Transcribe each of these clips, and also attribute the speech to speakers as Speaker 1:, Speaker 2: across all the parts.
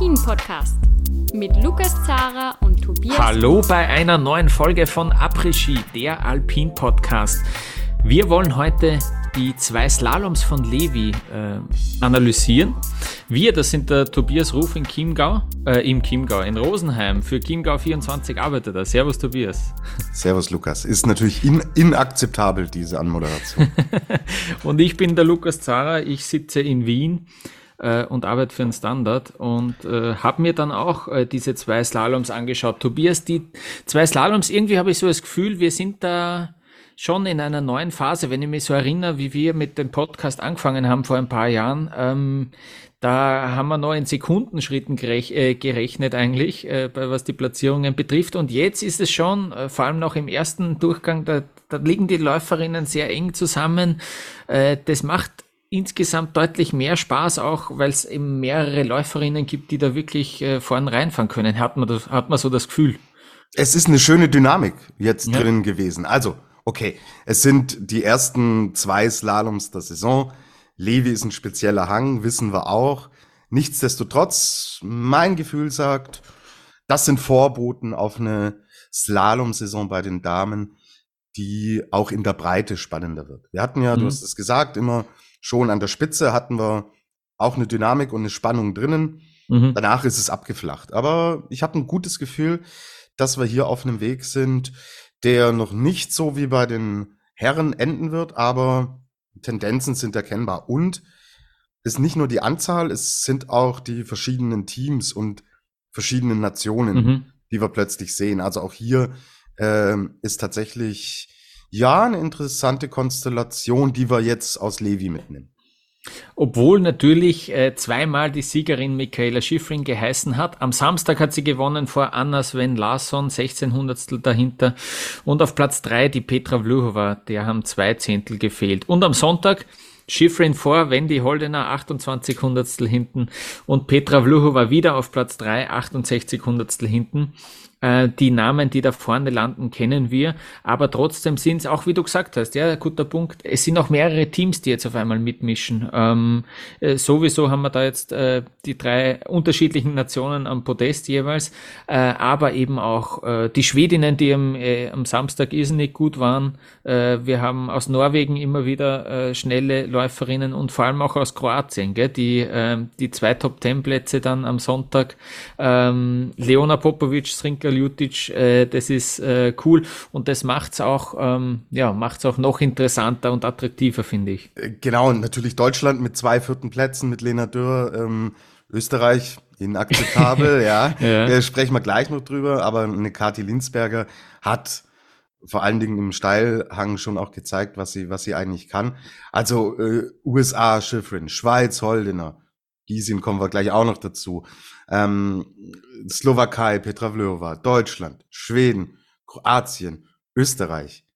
Speaker 1: Alpin-Podcast mit Lukas Zara und Tobias.
Speaker 2: Hallo bei einer neuen Folge von Après-Ski, der Alpin-Podcast. Wir wollen heute die zwei Slaloms von Levi äh, analysieren. Wir, das sind der Tobias Ruf in Chiemgau, äh, im Chiemgau, in Rosenheim. Für Chiemgau 24 arbeitet er. Servus Tobias.
Speaker 3: Servus Lukas. Ist natürlich in, inakzeptabel, diese Anmoderation.
Speaker 2: und ich bin der Lukas Zara. Ich sitze in Wien äh, und arbeite für einen Standard und äh, habe mir dann auch äh, diese zwei Slaloms angeschaut. Tobias, die zwei Slaloms, irgendwie habe ich so das Gefühl, wir sind da schon in einer neuen Phase, wenn ich mich so erinnere, wie wir mit dem Podcast angefangen haben vor ein paar Jahren. Ähm, da haben wir noch in Sekundenschritten gerech äh, gerechnet eigentlich, äh, was die Platzierungen betrifft. Und jetzt ist es schon, äh, vor allem noch im ersten Durchgang, da, da liegen die Läuferinnen sehr eng zusammen. Äh, das macht insgesamt deutlich mehr Spaß, auch weil es eben mehrere Läuferinnen gibt, die da wirklich äh, vorn reinfahren können. Hat man, das, hat man so das Gefühl.
Speaker 3: Es ist eine schöne Dynamik jetzt ja. drin gewesen. Also, okay, es sind die ersten zwei Slaloms der Saison. Levi ist ein spezieller Hang, wissen wir auch. Nichtsdestotrotz, mein Gefühl sagt, das sind Vorboten auf eine Slalom-Saison bei den Damen, die auch in der Breite spannender wird. Wir hatten ja, mhm. du hast es gesagt, immer schon an der Spitze hatten wir auch eine Dynamik und eine Spannung drinnen. Mhm. Danach ist es abgeflacht. Aber ich habe ein gutes Gefühl, dass wir hier auf einem Weg sind, der noch nicht so wie bei den Herren enden wird, aber Tendenzen sind erkennbar. Und es ist nicht nur die Anzahl, es sind auch die verschiedenen Teams und verschiedenen Nationen, mhm. die wir plötzlich sehen. Also auch hier äh, ist tatsächlich ja, eine interessante Konstellation, die wir jetzt aus Levi mitnehmen.
Speaker 2: Obwohl natürlich äh, zweimal die Siegerin Michaela Schifrin geheißen hat. Am Samstag hat sie gewonnen vor Anna Sven Larsson, 16 Hundertstel dahinter. Und auf Platz drei die Petra Vluhova, der haben zwei Zehntel gefehlt. Und am Sonntag Schifrin vor, Wendy Holdener 28 Hundertstel hinten und Petra Vluhova wieder auf Platz drei 68 Hundertstel hinten. Äh, die Namen, die da vorne landen, kennen wir. Aber trotzdem sind es auch, wie du gesagt hast, ja, guter Punkt. Es sind auch mehrere Teams, die jetzt auf einmal mitmischen. Ähm, äh, sowieso haben wir da jetzt äh, die drei unterschiedlichen Nationen am Podest jeweils, äh, aber eben auch die Schwedinnen, die am, am Samstag irrsinnig gut waren. wir haben aus Norwegen immer wieder schnelle Läuferinnen und vor allem auch aus Kroatien, gell, die, die zwei Top-Ten-Plätze dann am Sonntag. Ähm, Leona Popovic, Srinka Pascal Jutic, äh, das ist äh, cool und das macht's auch, ähm, ja, macht's auch noch interessanter und attraktiver, finde ich.
Speaker 3: Äh, genau, und natürlich Deutschland mit zwei vierten Plätzen, mit Lena Dürr, ähm, Österreich inakzeptabel, ja. ja. Äh, sprechen wir gleich noch drüber, aber eine Kati Linsberger hat vor allen Dingen im Steilhang schon auch gezeigt, was sie, was sie eigentlich kann. Also äh, USA Schifrin, Schweiz Holdener, Giesin kommen wir gleich auch noch dazu. Ähm, Slowakei, Petra Vlhova, Deutschland, Schweden, Kroatien, Österreich,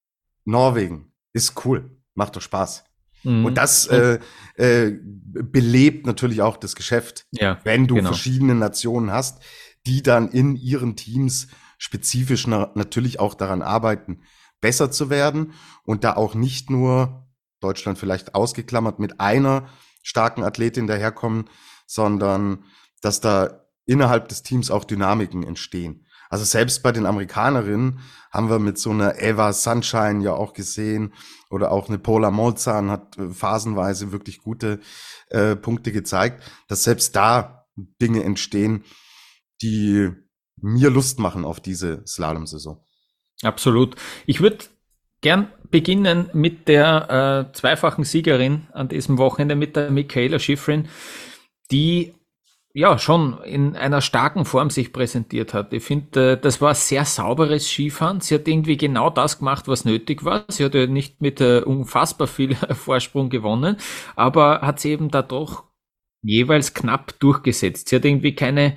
Speaker 3: Norwegen. Ist cool. Macht doch Spaß. Mhm. Und das äh, äh, belebt natürlich auch das Geschäft, ja, wenn du genau. verschiedene Nationen hast, die dann in ihren Teams spezifisch na natürlich auch daran arbeiten, besser zu werden und da auch nicht nur Deutschland vielleicht ausgeklammert mit einer starken Athletin daherkommen, sondern dass da innerhalb des Teams auch Dynamiken entstehen. Also selbst bei den Amerikanerinnen haben wir mit so einer Eva Sunshine ja auch gesehen oder auch eine Paula Molzahn hat äh, phasenweise wirklich gute äh, Punkte gezeigt, dass selbst da Dinge entstehen, die mir Lust machen auf diese Slalom-Saison.
Speaker 2: Absolut. Ich würde gern beginnen mit der äh, zweifachen Siegerin an diesem Wochenende, mit der Michaela Schifrin, die ja schon in einer starken Form sich präsentiert hat. Ich finde, äh, das war sehr sauberes Skifahren. Sie hat irgendwie genau das gemacht, was nötig war. Sie hat ja nicht mit äh, unfassbar viel Vorsprung gewonnen, aber hat sie eben da doch jeweils knapp durchgesetzt. Sie hat irgendwie keine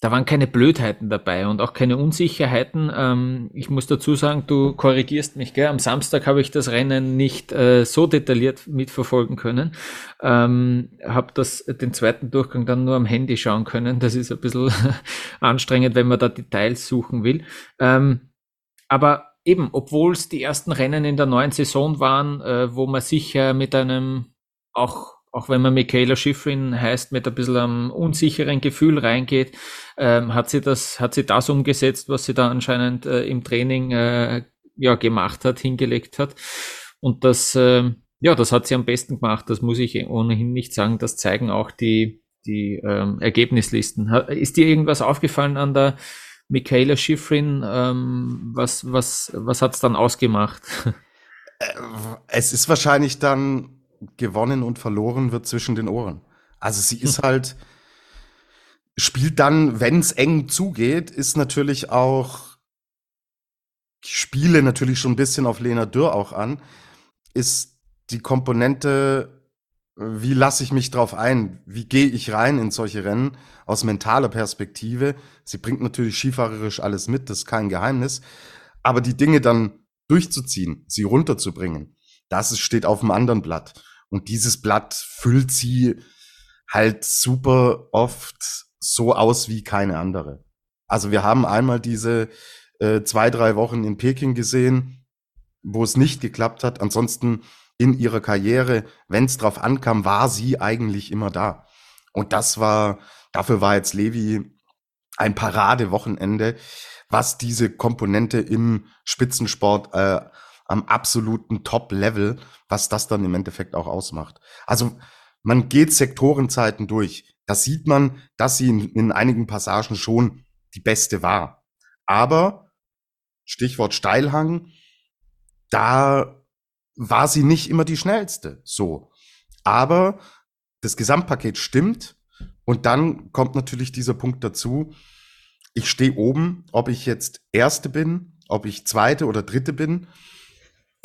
Speaker 2: da waren keine Blödheiten dabei und auch keine Unsicherheiten. Ähm, ich muss dazu sagen, du korrigierst mich, gell? Am Samstag habe ich das Rennen nicht äh, so detailliert mitverfolgen können. Ähm, habe das den zweiten Durchgang dann nur am Handy schauen können. Das ist ein bisschen anstrengend, wenn man da Details suchen will. Ähm, aber eben, obwohl es die ersten Rennen in der neuen Saison waren, äh, wo man sicher mit einem auch auch wenn man Michaela Schifrin heißt, mit ein bisschen einem unsicheren Gefühl reingeht, ähm, hat sie das, hat sie das umgesetzt, was sie da anscheinend äh, im Training äh, ja gemacht hat, hingelegt hat. Und das, äh, ja, das hat sie am besten gemacht. Das muss ich ohnehin nicht sagen. Das zeigen auch die die ähm, Ergebnislisten. Ist dir irgendwas aufgefallen an der Michaela Schifrin? Ähm, was was, was hat es dann ausgemacht?
Speaker 3: Äh, es ist wahrscheinlich dann gewonnen und verloren wird zwischen den Ohren. Also sie ist halt, spielt dann, wenn es eng zugeht, ist natürlich auch, spiele natürlich schon ein bisschen auf Lena Dürr auch an, ist die Komponente wie lasse ich mich drauf ein? Wie gehe ich rein in solche Rennen aus mentaler Perspektive? Sie bringt natürlich skifahrerisch alles mit, das ist kein Geheimnis. Aber die Dinge dann durchzuziehen, sie runterzubringen, das steht auf einem anderen Blatt. Und dieses Blatt füllt sie halt super oft so aus wie keine andere. Also wir haben einmal diese äh, zwei, drei Wochen in Peking gesehen, wo es nicht geklappt hat. Ansonsten in ihrer Karriere, wenn es drauf ankam, war sie eigentlich immer da. Und das war, dafür war jetzt Levi ein Paradewochenende, was diese Komponente im Spitzensport äh, am absoluten Top-Level, was das dann im Endeffekt auch ausmacht. Also man geht Sektorenzeiten durch. Da sieht man, dass sie in, in einigen Passagen schon die beste war. Aber, Stichwort Steilhang, da war sie nicht immer die schnellste. So. Aber das Gesamtpaket stimmt. Und dann kommt natürlich dieser Punkt dazu. Ich stehe oben, ob ich jetzt Erste bin, ob ich Zweite oder Dritte bin.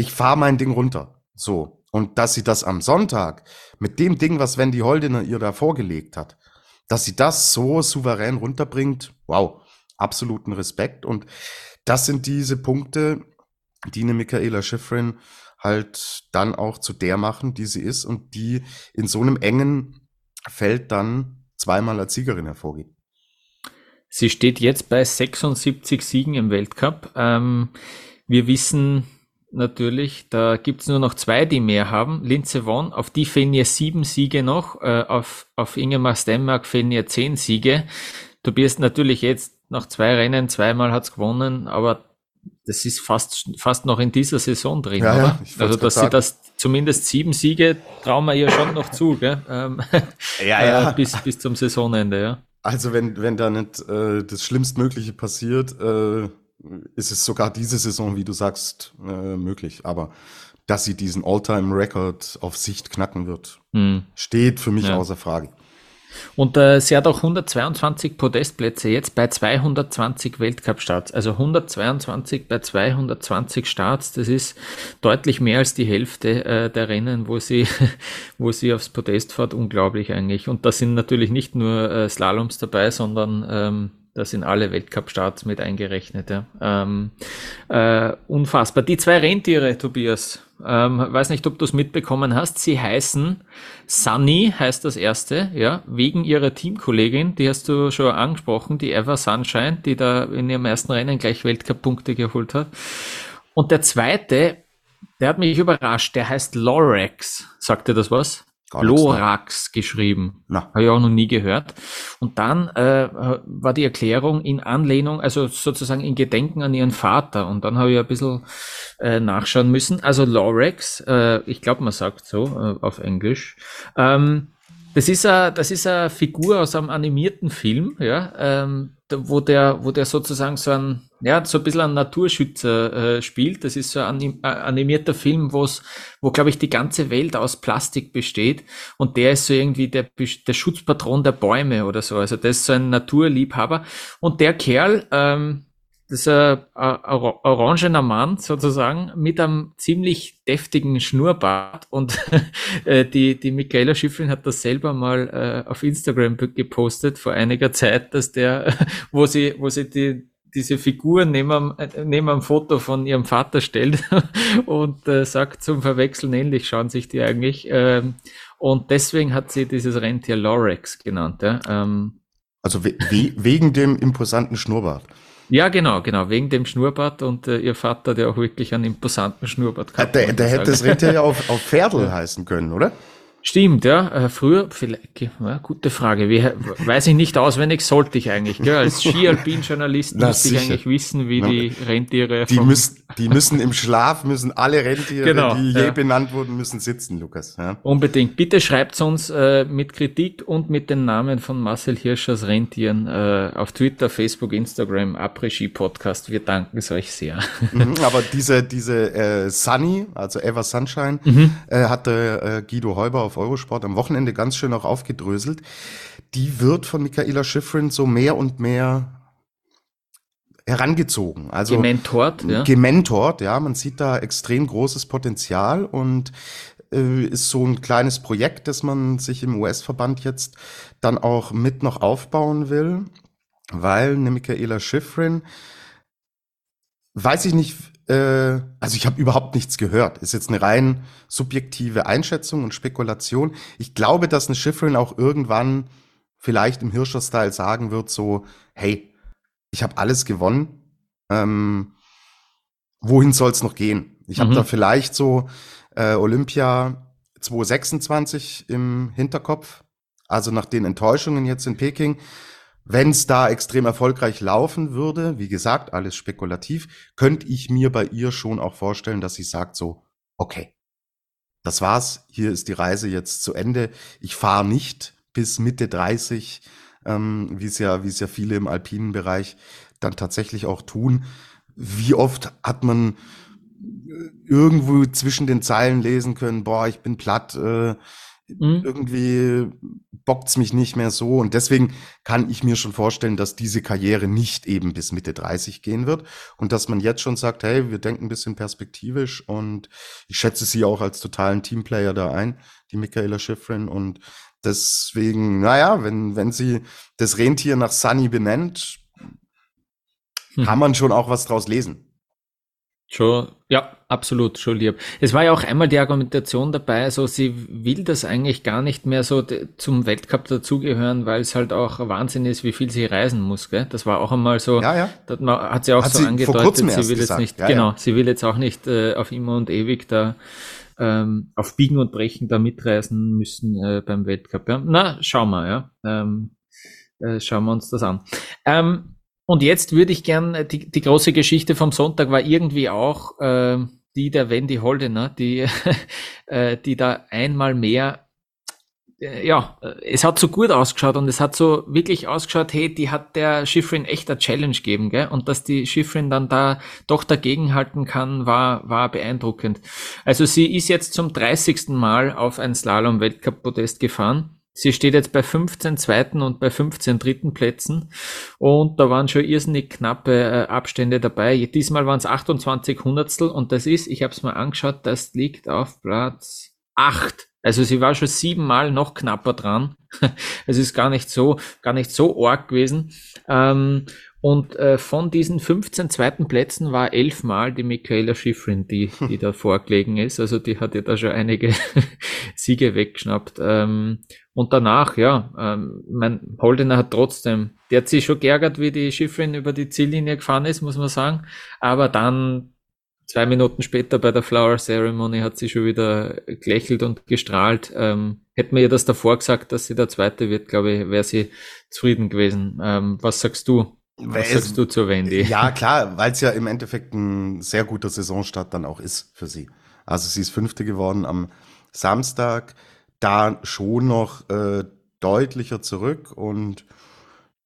Speaker 3: Ich fahre mein Ding runter. So. Und dass sie das am Sonntag mit dem Ding, was Wendy Holdener ihr da vorgelegt hat, dass sie das so souverän runterbringt, wow, absoluten Respekt. Und das sind diese Punkte, die eine Michaela Schifrin halt dann auch zu der machen, die sie ist und die in so einem engen Feld dann zweimal als Siegerin hervorgeht.
Speaker 2: Sie steht jetzt bei 76 Siegen im Weltcup. Ähm, wir wissen natürlich, da gibt's nur noch zwei, die mehr haben. Linze Won, auf die fehlen ihr sieben Siege noch, äh, auf, auf Ingemar Stenmark fehlen ihr zehn Siege. Du bist natürlich jetzt nach zwei Rennen, zweimal hat's gewonnen, aber das ist fast, fast noch in dieser Saison drin, ja, oder? Ja, also, dass sie das zumindest sieben Siege trauen wir ihr schon noch zu, gell? Ähm, ja, ja. Äh, bis, bis zum Saisonende, ja.
Speaker 3: Also, wenn, wenn da nicht äh, das Schlimmstmögliche passiert, äh, ist es sogar diese Saison, wie du sagst, äh, möglich. Aber dass sie diesen All-Time-Record auf Sicht knacken wird, hm. steht für mich ja. außer Frage.
Speaker 2: Und äh, sie hat auch 122 Podestplätze jetzt bei 220 Weltcup-Starts. Also 122 bei 220 Starts, das ist deutlich mehr als die Hälfte äh, der Rennen, wo sie, wo sie aufs Podest fährt. Unglaublich eigentlich. Und da sind natürlich nicht nur äh, Slaloms dabei, sondern ähm, da sind alle Weltcup-Starts mit eingerechnet. Ja. Ähm, äh, unfassbar. Die zwei Rentiere, Tobias, ähm, weiß nicht, ob du es mitbekommen hast. Sie heißen Sunny, heißt das erste, ja, wegen ihrer Teamkollegin, die hast du schon angesprochen, die Eva Sunshine, die da in ihrem ersten Rennen gleich Weltcup-Punkte geholt hat. Und der zweite, der hat mich überrascht, der heißt Lorex. Sagt dir das was? Lorax geschrieben. Habe ich auch noch nie gehört. Und dann äh, war die Erklärung in Anlehnung, also sozusagen in Gedenken an ihren Vater. Und dann habe ich ein bisschen äh, nachschauen müssen. Also Lorax, äh, ich glaube, man sagt so äh, auf Englisch. Ähm, das ist eine, das ist eine Figur aus einem animierten Film, ja, ähm, wo der, wo der sozusagen so ein, ja, so ein bisschen ein Naturschützer äh, spielt. Das ist so ein äh, animierter Film, wo's, wo, glaube ich, die ganze Welt aus Plastik besteht und der ist so irgendwie der, der Schutzpatron der Bäume oder so. Also das ist so ein Naturliebhaber. Und der Kerl, ähm, das ist ein, ein orangener Mann sozusagen mit einem ziemlich deftigen Schnurrbart und äh, die, die Michaela Schifflin hat das selber mal äh, auf Instagram gepostet vor einiger Zeit, dass der, wo sie, wo sie die, diese Figur neben einem, neben einem Foto von ihrem Vater stellt und äh, sagt zum Verwechseln ähnlich schauen sich die eigentlich. Ähm, und deswegen hat sie dieses Rentier Lorex genannt. Ja? Ähm,
Speaker 3: also we wegen dem imposanten Schnurrbart.
Speaker 2: Ja, genau, genau, wegen dem Schnurrbart und äh, ihr Vater, der auch wirklich einen imposanten Schnurrbart
Speaker 3: hat. Der, der hätte das Rentier ja auf, auf Pferdl heißen können, oder?
Speaker 2: Stimmt, ja. Äh, früher, vielleicht, ja, gute Frage. Wie, weiß ich nicht auswendig, sollte ich eigentlich. Gell? Als Ski-Alpin-Journalist müsste ich eigentlich wissen, wie die Rentiere.
Speaker 3: Die, müssen, die müssen im Schlaf, müssen alle Rentiere, genau, die je ja. benannt wurden, müssen sitzen, Lukas.
Speaker 2: Ja. Unbedingt. Bitte schreibt uns äh, mit Kritik und mit den Namen von Marcel Hirschers Rentieren äh, auf Twitter, Facebook, Instagram, Après-Ski-Podcast. Wir danken es euch sehr.
Speaker 3: Mhm, aber diese, diese äh, Sunny, also Ever Sunshine, mhm. äh, hatte äh, Guido Heuber auf Eurosport am Wochenende ganz schön auch aufgedröselt. Die wird von Michaela Schifrin so mehr und mehr herangezogen. Also
Speaker 2: gementort,
Speaker 3: ja. Gementort, ja. Man sieht da extrem großes Potenzial und äh, ist so ein kleines Projekt, das man sich im US-Verband jetzt dann auch mit noch aufbauen will, weil eine Michaela Schifrin, weiß ich nicht, also ich habe überhaupt nichts gehört. Ist jetzt eine rein subjektive Einschätzung und Spekulation. Ich glaube, dass eine Schifferin auch irgendwann vielleicht im Hirscher-Style sagen wird, so, hey, ich habe alles gewonnen. Ähm, wohin soll es noch gehen? Ich mhm. habe da vielleicht so äh, Olympia 2026 im Hinterkopf. Also nach den Enttäuschungen jetzt in Peking wenn es da extrem erfolgreich laufen würde, wie gesagt, alles spekulativ, könnte ich mir bei ihr schon auch vorstellen, dass sie sagt so, okay, das war's, hier ist die Reise jetzt zu Ende. Ich fahre nicht bis Mitte 30, ähm, wie es ja, wie ja viele im alpinen Bereich dann tatsächlich auch tun. Wie oft hat man äh, irgendwo zwischen den Zeilen lesen können, boah, ich bin platt, äh, Mhm. Irgendwie bockt's mich nicht mehr so. Und deswegen kann ich mir schon vorstellen, dass diese Karriere nicht eben bis Mitte 30 gehen wird. Und dass man jetzt schon sagt, hey, wir denken ein bisschen perspektivisch und ich schätze sie auch als totalen Teamplayer da ein, die Michaela Schifrin. Und deswegen, naja, wenn, wenn sie das Rentier nach Sunny benennt, hm. kann man schon auch was draus lesen.
Speaker 2: Schon, ja, absolut, schon lieb. Es war ja auch einmal die Argumentation dabei, so sie will das eigentlich gar nicht mehr so zum Weltcup dazugehören, weil es halt auch Wahnsinn ist, wie viel sie reisen muss, gell? Das war auch einmal so,
Speaker 3: ja, ja.
Speaker 2: hat sie auch hat so sie angedeutet, sie will jetzt nicht, ja, genau, ja. sie will jetzt auch nicht äh, auf immer und ewig da ähm, auf Biegen und Brechen da mitreisen müssen äh, beim Weltcup. Ja? Na, schauen wir, ja. Ähm, äh, schauen wir uns das an. Ähm, und jetzt würde ich gern, äh, die, die große Geschichte vom Sonntag war irgendwie auch äh, die der Wendy Holdener, die, äh, die da einmal mehr, äh, ja, es hat so gut ausgeschaut und es hat so wirklich ausgeschaut, hey, die hat der Schifrin echt eine Challenge gegeben, gell? Und dass die Schifrin dann da doch dagegenhalten kann, war, war beeindruckend. Also sie ist jetzt zum 30. Mal auf ein Slalom-Weltcup-Podest gefahren Sie steht jetzt bei 15 zweiten und bei 15 dritten Plätzen und da waren schon irrsinnig knappe äh, Abstände dabei. Diesmal waren es 28 Hundertstel und das ist, ich habe es mal angeschaut, das liegt auf Platz 8. Also sie war schon siebenmal noch knapper dran. Es ist gar nicht so, gar nicht so arg gewesen. Ähm, und äh, von diesen 15 zweiten Plätzen war elfmal die Michaela Schifrin, die, die da vorgelegen ist. Also die hat ja da schon einige Siege weggeschnappt. Ähm, und danach, ja, ähm, mein Holdener hat trotzdem, der hat sich schon geärgert, wie die Schifrin über die Ziellinie gefahren ist, muss man sagen. Aber dann, zwei Minuten später bei der Flower Ceremony, hat sie schon wieder gelächelt und gestrahlt. Ähm, hätte mir ihr das davor gesagt, dass sie der Zweite wird, glaube ich, wäre sie zufrieden gewesen. Ähm, was sagst du? Was es, sagst du zur Wendy?
Speaker 3: Ja, klar, weil es ja im Endeffekt ein sehr guter Saisonstart dann auch ist für sie. Also sie ist Fünfte geworden am Samstag da schon noch äh, deutlicher zurück und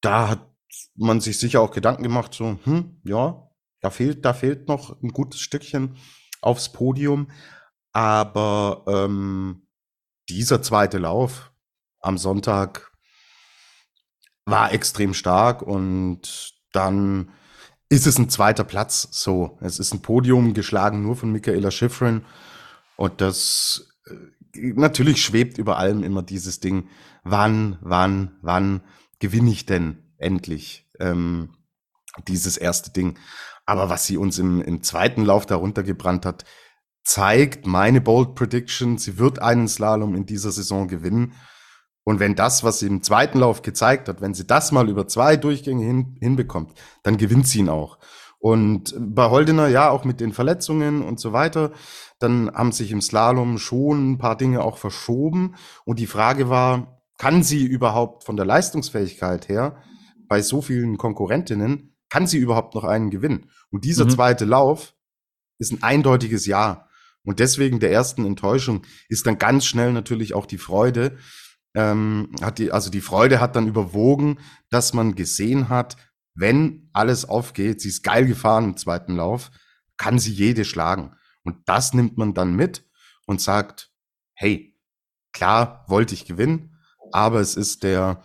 Speaker 3: da hat man sich sicher auch Gedanken gemacht, so, hm, ja, da fehlt, da fehlt noch ein gutes Stückchen aufs Podium, aber ähm, dieser zweite Lauf am Sonntag war extrem stark und dann ist es ein zweiter Platz. So, es ist ein Podium geschlagen nur von Michaela Schifrin und das äh, natürlich schwebt über allem immer dieses Ding, wann, wann, wann gewinne ich denn endlich ähm, dieses erste Ding. Aber was sie uns im, im zweiten Lauf darunter gebrannt hat, zeigt meine Bold Prediction, sie wird einen Slalom in dieser Saison gewinnen. Und wenn das, was sie im zweiten Lauf gezeigt hat, wenn sie das mal über zwei Durchgänge hin, hinbekommt, dann gewinnt sie ihn auch. Und bei Holdener, ja, auch mit den Verletzungen und so weiter, Dann haben sich im Slalom schon ein paar Dinge auch verschoben. Und die Frage war, kann sie überhaupt von der Leistungsfähigkeit her bei so vielen Konkurrentinnen, kann sie überhaupt noch einen gewinnen? Und dieser mhm. zweite Lauf ist ein eindeutiges Ja. Und deswegen der ersten Enttäuschung ist dann ganz schnell natürlich auch die Freude. Ähm, hat die, also die Freude hat dann überwogen, dass man gesehen hat, wenn alles aufgeht, sie ist geil gefahren im zweiten Lauf, kann sie jede schlagen. Und das nimmt man dann mit und sagt, hey, klar wollte ich gewinnen, aber es ist der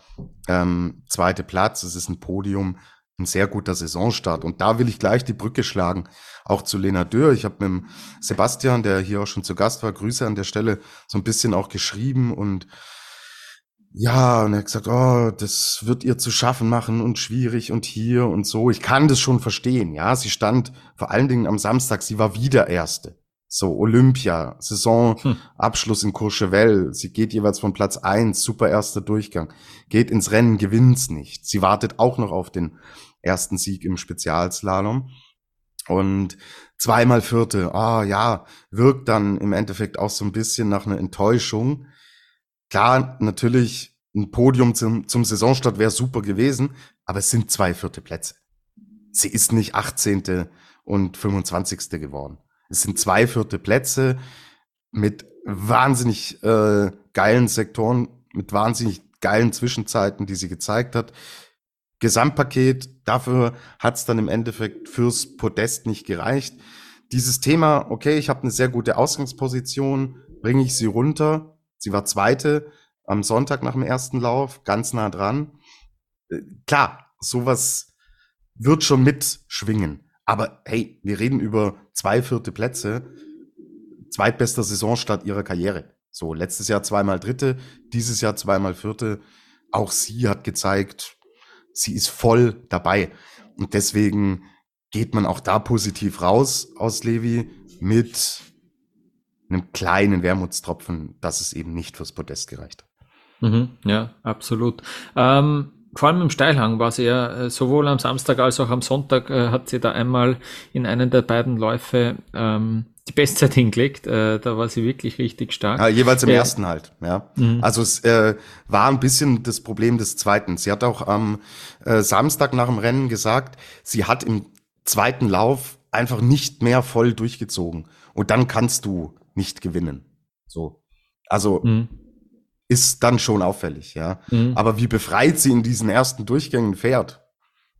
Speaker 3: ähm, zweite Platz, es ist ein Podium, ein sehr guter Saisonstart. Und da will ich gleich die Brücke schlagen, auch zu Lena Dürr. Ich habe mit Sebastian, der hier auch schon zu Gast war, Grüße an der Stelle, so ein bisschen auch geschrieben und ja, und er hat gesagt, oh, das wird ihr zu schaffen machen und schwierig und hier und so. Ich kann das schon verstehen, ja. Sie stand vor allen Dingen am Samstag, sie war wieder Erste. So, Olympia, Saisonabschluss hm. in Courchevel. Sie geht jeweils von Platz eins, super erster Durchgang. Geht ins Rennen, gewinnt's nicht. Sie wartet auch noch auf den ersten Sieg im Spezialslalom. Und zweimal Vierte, ah ja, wirkt dann im Endeffekt auch so ein bisschen nach einer Enttäuschung. Klar, natürlich, ein Podium zum, zum Saisonstart wäre super gewesen, aber es sind zwei vierte Plätze. Sie ist nicht 18. und 25. geworden. Es sind zwei vierte Plätze mit wahnsinnig äh, geilen Sektoren, mit wahnsinnig geilen Zwischenzeiten, die sie gezeigt hat. Gesamtpaket, dafür hat es dann im Endeffekt fürs Podest nicht gereicht. Dieses Thema, okay, ich habe eine sehr gute Ausgangsposition, bringe ich sie runter. Sie war zweite am Sonntag nach dem ersten Lauf, ganz nah dran. Äh, klar, sowas wird schon mitschwingen. Aber hey, wir reden über zwei vierte Plätze, zweitbester Saisonstart ihrer Karriere. So, letztes Jahr zweimal Dritte, dieses Jahr zweimal Vierte. Auch sie hat gezeigt, sie ist voll dabei. Und deswegen geht man auch da positiv raus aus Levi mit einem kleinen Wermutstropfen, dass es eben nicht fürs Podest gereicht hat.
Speaker 2: Mhm, ja, absolut. Ähm, vor allem im Steilhang war sie ja äh, sowohl am Samstag als auch am Sonntag äh, hat sie da einmal in einem der beiden Läufe ähm, die Bestzeit hingelegt. Äh, da war sie wirklich richtig stark.
Speaker 3: Ja, jeweils im ja. ersten halt, ja. Mhm. Also es äh, war ein bisschen das Problem des zweiten. Sie hat auch am äh, Samstag nach dem Rennen gesagt, sie hat im zweiten Lauf einfach nicht mehr voll durchgezogen. Und dann kannst du nicht gewinnen. So. Also mhm ist dann schon auffällig, ja. Mhm. Aber wie befreit sie in diesen ersten Durchgängen fährt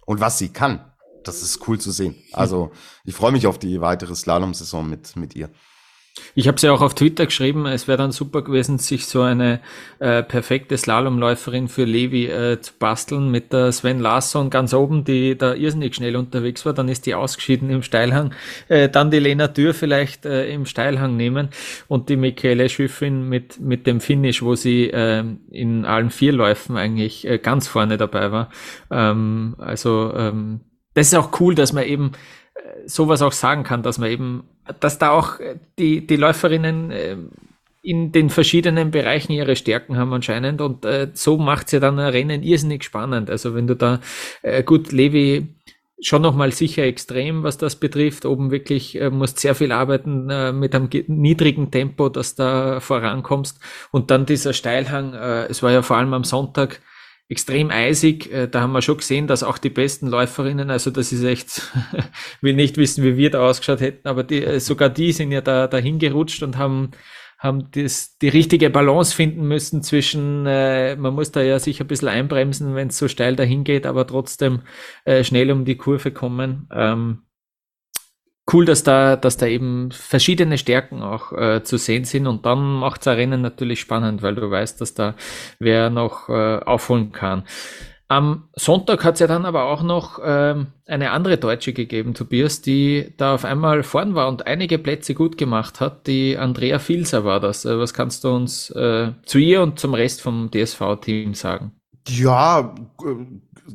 Speaker 3: und was sie kann, das ist cool zu sehen. Also ich freue mich auf die weitere Slalom-Saison mit, mit ihr.
Speaker 2: Ich habe es ja auch auf Twitter geschrieben, es wäre dann super gewesen, sich so eine äh, perfekte Slalomläuferin für Levi äh, zu basteln mit der Sven Larsson ganz oben, die da irrsinnig schnell unterwegs war. Dann ist die ausgeschieden im Steilhang. Äh, dann die Lena Dürr vielleicht äh, im Steilhang nehmen und die Michaela Schiffrin mit, mit dem Finish, wo sie äh, in allen vier Läufen eigentlich äh, ganz vorne dabei war. Ähm, also ähm, das ist auch cool, dass man eben sowas auch sagen kann, dass man eben, dass da auch die, die Läuferinnen äh, in den verschiedenen Bereichen ihre Stärken haben anscheinend. Und äh, so macht ja dann ein Rennen irrsinnig spannend. Also wenn du da, äh, gut, Levi schon nochmal sicher extrem, was das betrifft, oben wirklich äh, musst sehr viel arbeiten äh, mit einem niedrigen Tempo, dass da vorankommst. Und dann dieser Steilhang, äh, es war ja vor allem am Sonntag, extrem eisig. Äh, da haben wir schon gesehen, dass auch die besten Läuferinnen, also das ist echt, will nicht wissen, wie wir da ausgeschaut hätten, aber die, äh, sogar die sind ja da dahin gerutscht und haben haben das, die richtige Balance finden müssen zwischen, äh, man muss da ja sich ein bisschen einbremsen, wenn es so steil dahin geht, aber trotzdem äh, schnell um die Kurve kommen. Ähm, cool, dass da, dass da eben verschiedene Stärken auch äh, zu sehen sind und dann macht das Rennen natürlich spannend, weil du weißt, dass da wer noch äh, aufholen kann. Am Sonntag hat es ja dann aber auch noch ähm, eine andere Deutsche gegeben, Tobias, die da auf einmal vorn war und einige Plätze gut gemacht hat. Die Andrea Filser war das. Äh, was kannst du uns äh, zu ihr und zum Rest vom DSV-Team sagen?
Speaker 3: Ja,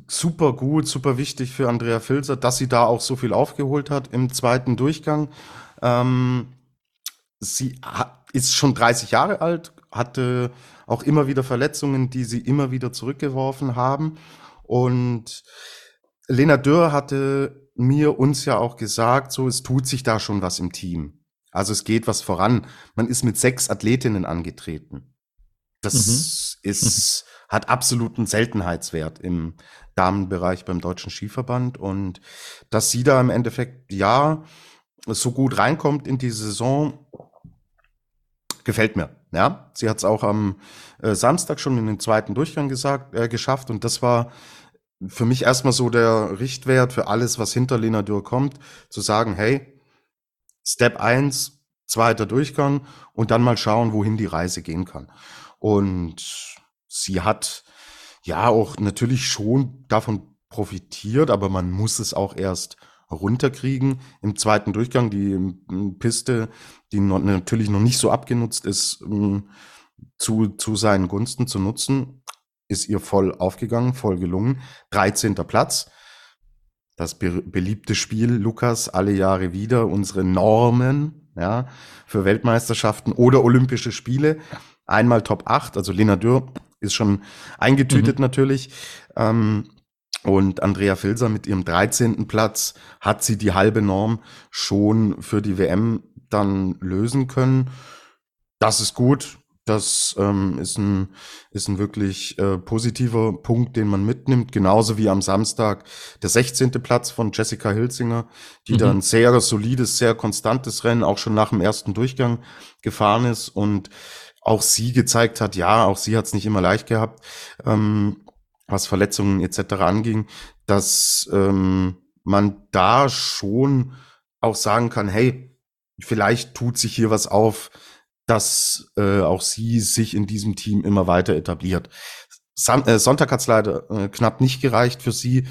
Speaker 3: super gut, super wichtig für Andrea Filzer, dass sie da auch so viel aufgeholt hat im zweiten Durchgang. Ähm, sie ist schon 30 Jahre alt, hatte auch immer wieder Verletzungen, die sie immer wieder zurückgeworfen haben. Und Lena Dürr hatte mir uns ja auch gesagt, so es tut sich da schon was im Team. Also es geht was voran. Man ist mit sechs Athletinnen angetreten. Das mhm. ist, hat absoluten Seltenheitswert im Damenbereich beim Deutschen Skiverband. Und dass sie da im Endeffekt, ja, so gut reinkommt in die Saison, gefällt mir. Ja, sie hat es auch am äh, Samstag schon in den zweiten Durchgang gesagt, äh, geschafft. Und das war für mich erstmal so der Richtwert für alles, was hinter Lena Dürr kommt, zu sagen, hey, Step 1, zweiter Durchgang und dann mal schauen, wohin die Reise gehen kann. Und sie hat ja auch natürlich schon davon profitiert, aber man muss es auch erst runterkriegen. Im zweiten Durchgang die Piste, die natürlich noch nicht so abgenutzt ist, zu, zu seinen Gunsten zu nutzen, ist ihr voll aufgegangen, voll gelungen. 13. Platz. Das be beliebte Spiel, Lukas, alle Jahre wieder, unsere Normen, ja, für Weltmeisterschaften oder Olympische Spiele. Einmal Top 8, also Lena Dürr ist schon eingetütet mhm. natürlich. Ähm, und Andrea Filser mit ihrem 13. Platz hat sie die halbe Norm schon für die WM dann lösen können. Das ist gut. Das ähm, ist, ein, ist ein wirklich äh, positiver Punkt, den man mitnimmt. Genauso wie am Samstag der 16. Platz von Jessica Hilzinger, die mhm. da ein sehr solides, sehr konstantes Rennen auch schon nach dem ersten Durchgang gefahren ist und auch sie gezeigt hat, ja, auch sie hat es nicht immer leicht gehabt, ähm, was Verletzungen etc. anging, dass ähm, man da schon auch sagen kann, hey, vielleicht tut sich hier was auf, dass äh, auch sie sich in diesem Team immer weiter etabliert. Sam äh, Sonntag hat es leider äh, knapp nicht gereicht für sie.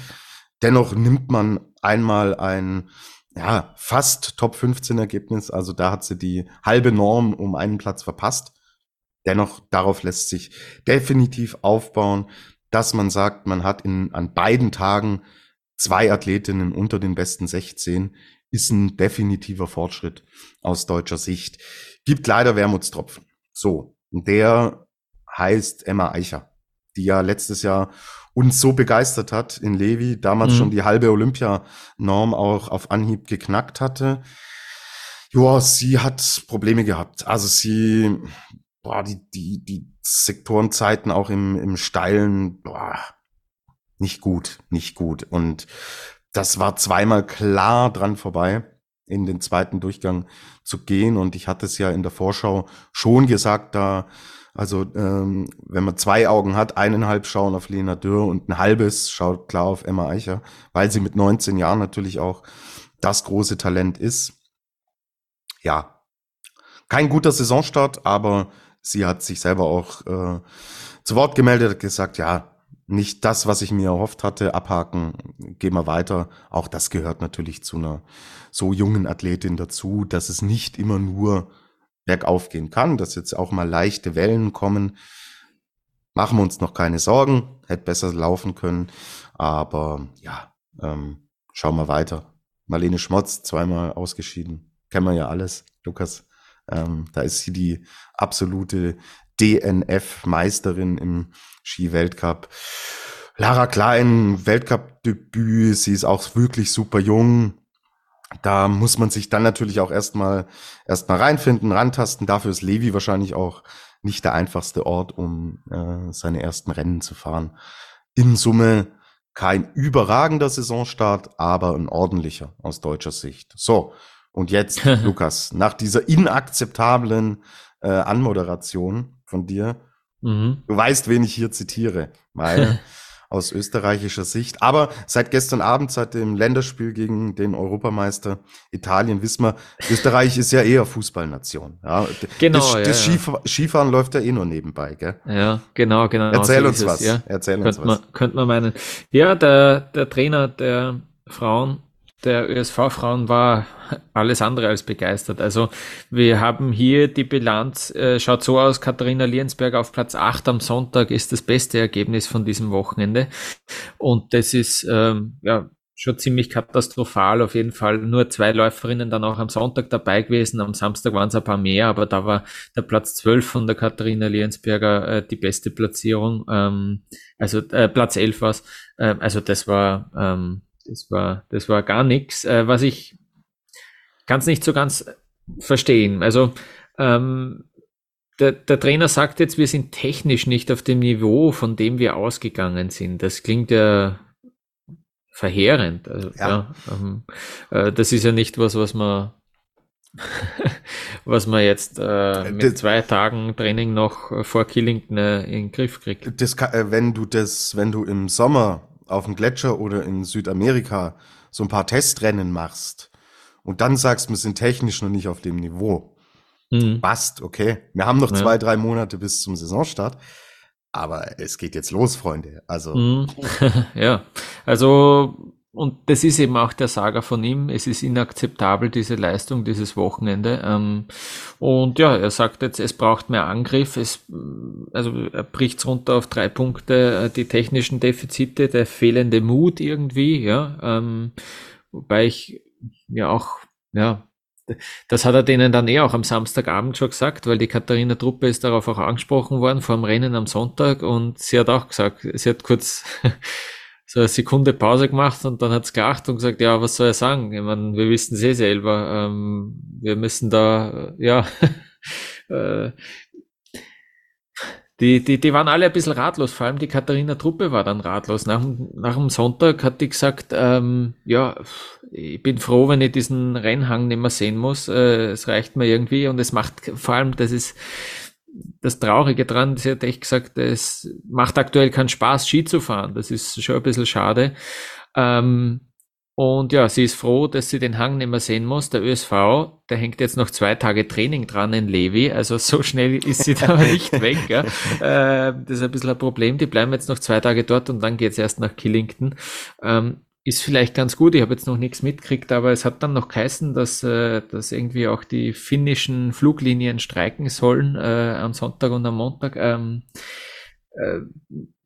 Speaker 3: Dennoch nimmt man einmal ein ja, fast Top 15 Ergebnis. Also da hat sie die halbe Norm um einen Platz verpasst. Dennoch, darauf lässt sich definitiv aufbauen, dass man sagt, man hat in, an beiden Tagen zwei Athletinnen unter den besten 16, ist ein definitiver Fortschritt aus deutscher Sicht. Gibt leider Wermutstropfen. So, und der heißt Emma Eicher, die ja letztes Jahr uns so begeistert hat in Levi, damals mhm. schon die halbe Olympianorm auch auf Anhieb geknackt hatte. Ja, sie hat Probleme gehabt. Also sie, boah, die, die, die Sektorenzeiten auch im, im Steilen, boah, nicht gut, nicht gut. Und das war zweimal klar dran vorbei in den zweiten Durchgang zu gehen. Und ich hatte es ja in der Vorschau schon gesagt, da, also ähm, wenn man zwei Augen hat, eineinhalb schauen auf Lena Dürr und ein halbes schaut klar auf Emma Eicher, weil sie mit 19 Jahren natürlich auch das große Talent ist. Ja, kein guter Saisonstart, aber sie hat sich selber auch äh, zu Wort gemeldet, hat gesagt, ja, nicht das, was ich mir erhofft hatte, abhaken, gehen wir weiter. Auch das gehört natürlich zu einer so jungen Athletin dazu, dass es nicht immer nur bergauf gehen kann, dass jetzt auch mal leichte Wellen kommen. Machen wir uns noch keine Sorgen, hätte besser laufen können. Aber ja, ähm, schauen wir weiter. Marlene Schmotz, zweimal ausgeschieden. Kennen wir ja alles, Lukas. Ähm, da ist sie die absolute DNF-Meisterin im Ski-Weltcup. Lara Klein, Weltcup-Debüt, sie ist auch wirklich super jung. Da muss man sich dann natürlich auch erstmal erstmal reinfinden, rantasten. Dafür ist Levi wahrscheinlich auch nicht der einfachste Ort, um äh, seine ersten Rennen zu fahren. In Summe kein überragender Saisonstart, aber ein ordentlicher aus deutscher Sicht. So, und jetzt, Lukas, nach dieser inakzeptablen äh, Anmoderation von dir, mhm. du weißt, wen ich hier zitiere, weil aus österreichischer Sicht. Aber seit gestern Abend, seit dem Länderspiel gegen den Europameister Italien, wissen wir, Österreich ist ja eher Fußballnation. Ja, genau. Das, ja, das ja. Skifahren läuft ja eh nur nebenbei, gell?
Speaker 2: Ja, genau, genau.
Speaker 3: Erzähl so uns was. Es, ja. Erzähl
Speaker 2: uns
Speaker 3: was.
Speaker 2: Man, könnte man meinen. Ja, der, der Trainer der Frauen der ÖSV-Frauen war alles andere als begeistert. Also wir haben hier die Bilanz, äh, schaut so aus, Katharina Liensberg auf Platz 8 am Sonntag ist das beste Ergebnis von diesem Wochenende. Und das ist ähm, ja schon ziemlich katastrophal auf jeden Fall. Nur zwei Läuferinnen dann auch am Sonntag dabei gewesen. Am Samstag waren es ein paar mehr, aber da war der Platz 12 von der Katharina Liensberger äh, die beste Platzierung. Ähm, also äh, Platz 11 war äh, also das war ähm, das war, das war gar nichts. Äh, was ich kann es nicht so ganz verstehen. Also ähm, der, der Trainer sagt jetzt, wir sind technisch nicht auf dem Niveau, von dem wir ausgegangen sind. Das klingt ja verheerend. Also, ja. ja ähm, äh, das ist ja nicht was, was man was man jetzt äh, mit das, zwei Tagen Training noch vor Killington äh, in den Griff kriegt.
Speaker 3: Kann, äh, wenn du das, wenn du im Sommer auf dem Gletscher oder in Südamerika so ein paar Testrennen machst und dann sagst, wir sind technisch noch nicht auf dem Niveau. Mhm. Passt, okay. Wir haben noch ja. zwei, drei Monate bis zum Saisonstart. Aber es geht jetzt los, Freunde. Also. Mhm.
Speaker 2: ja, also, und das ist eben auch der Saga von ihm. Es ist inakzeptabel, diese Leistung, dieses Wochenende. Ähm, und ja, er sagt jetzt, es braucht mehr Angriff. Es, also, er bricht runter auf drei Punkte. Äh, die technischen Defizite, der fehlende Mut irgendwie, ja. Ähm, wobei ich ja auch, ja, das hat er denen dann eh auch am Samstagabend schon gesagt, weil die Katharina Truppe ist darauf auch angesprochen worden vor dem Rennen am Sonntag und sie hat auch gesagt, sie hat kurz so eine Sekunde Pause gemacht und dann hat es gelacht und gesagt, ja, was soll er sagen? Ich meine, wir wissen es eh selber, ähm, wir müssen da, ja, äh, die, die, die waren alle ein bisschen ratlos, vor allem die Katharina Truppe war dann ratlos. Nach, nach dem Sonntag hat die gesagt, ähm, ja, ich bin froh, wenn ich diesen Rennhang nicht mehr sehen muss. Äh, es reicht mir irgendwie und es macht vor allem, das ist das Traurige dran, sie hat echt gesagt, es macht aktuell keinen Spaß, Ski zu fahren. Das ist schon ein bisschen schade. Ähm, und ja, sie ist froh, dass sie den Hang nicht mehr sehen muss. Der ÖSV, der hängt jetzt noch zwei Tage Training dran in Levi. Also so schnell ist sie da nicht weg. Ja. Äh, das ist ein bisschen ein Problem. Die bleiben jetzt noch zwei Tage dort und dann geht's erst nach Killington. Ähm, ist vielleicht ganz gut. Ich habe jetzt noch nichts mitgekriegt, aber es hat dann noch geheißen, dass, äh, dass irgendwie auch die finnischen Fluglinien streiken sollen äh, am Sonntag und am Montag. Ähm, äh,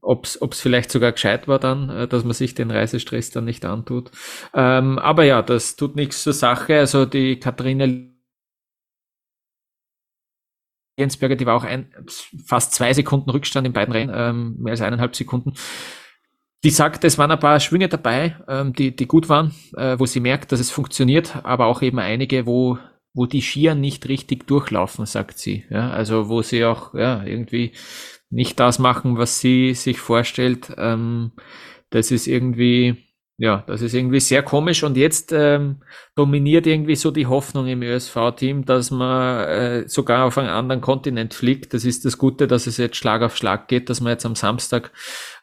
Speaker 2: ob es vielleicht sogar gescheit war dann, äh, dass man sich den Reisestress dann nicht antut. Ähm, aber ja, das tut nichts zur Sache. Also die Katharina Jensberger, die war auch ein, fast zwei Sekunden Rückstand in beiden Rennen, ähm, mehr als eineinhalb Sekunden. Die sagt, es waren ein paar Schwünge dabei, ähm, die, die gut waren, äh, wo sie merkt, dass es funktioniert, aber auch eben einige, wo, wo die Skier nicht richtig durchlaufen, sagt sie. Ja, also wo sie auch ja, irgendwie nicht das machen, was sie sich vorstellt. Ähm, das ist irgendwie, ja, das ist irgendwie sehr komisch und jetzt ähm, dominiert irgendwie so die Hoffnung im ÖSV-Team, dass man äh, sogar auf einen anderen Kontinent fliegt. Das ist das Gute, dass es jetzt Schlag auf Schlag geht, dass man jetzt am Samstag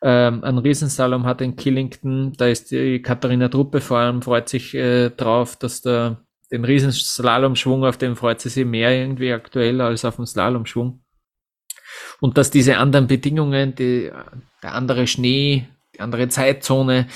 Speaker 2: ähm, einen Riesensalom hat in Killington. Da ist die Katharina Truppe vor allem, freut sich äh, drauf, dass da den Riesenslalomschwung, auf den freut sie sich mehr irgendwie aktuell als auf den Slalomschwung und dass diese anderen Bedingungen, die, der andere Schnee, andere Zeitzone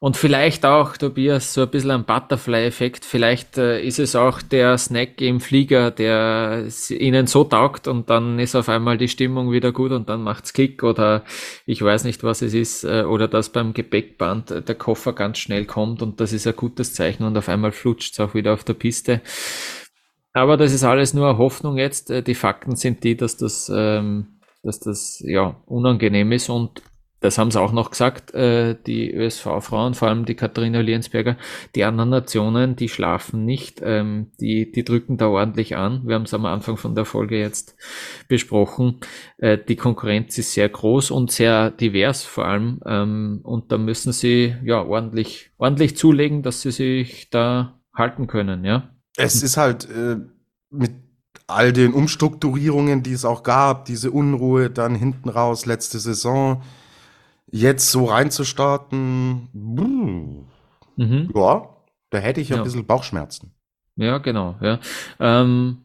Speaker 2: und vielleicht auch, Tobias, so ein bisschen ein Butterfly-Effekt, vielleicht äh, ist es auch der Snack im Flieger, der ihnen so taugt und dann ist auf einmal die Stimmung wieder gut und dann macht's Klick oder ich weiß nicht, was es ist äh, oder dass beim Gepäckband der Koffer ganz schnell kommt und das ist ein gutes Zeichen und auf einmal flutscht's auch wieder auf der Piste. Aber das ist alles nur Hoffnung jetzt. Äh, die Fakten sind die, dass das ähm, dass das ja unangenehm ist und das haben sie auch noch gesagt, äh, die ÖSV-Frauen, vor allem die Katharina Liensberger, die anderen Nationen, die schlafen nicht, ähm, die, die drücken da ordentlich an. Wir haben es am Anfang von der Folge jetzt besprochen. Äh, die Konkurrenz ist sehr groß und sehr divers vor allem. Ähm, und da müssen sie ja ordentlich, ordentlich zulegen, dass sie sich da halten können, ja.
Speaker 3: Es ist halt äh, mit all den Umstrukturierungen, die es auch gab, diese Unruhe dann hinten raus, letzte Saison, jetzt so reinzustarten, mhm. ja, da hätte ich ja. ein bisschen Bauchschmerzen.
Speaker 2: Ja, genau, ja. Ähm,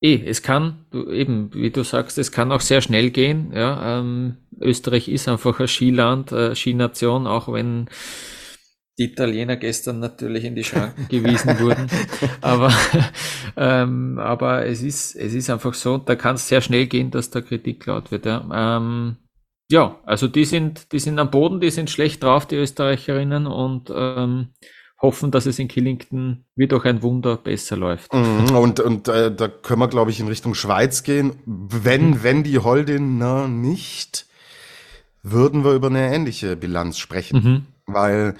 Speaker 2: eh, es kann, du, eben, wie du sagst, es kann auch sehr schnell gehen, ja. Ähm, Österreich ist einfach ein Skiland, äh, Skination, auch wenn die Italiener gestern natürlich in die Schranken gewiesen wurden. Aber, ähm, aber es ist, es ist einfach so, da kann es sehr schnell gehen, dass da Kritik laut wird. Ja. Ähm, ja, also die sind, die sind am Boden, die sind schlecht drauf, die Österreicherinnen, und ähm, hoffen, dass es in Killington wie durch ein Wunder besser läuft.
Speaker 3: Mhm, und und äh, da können wir, glaube ich, in Richtung Schweiz gehen. Wenn, mhm. wenn die Holdener nicht, würden wir über eine ähnliche Bilanz sprechen. Mhm. Weil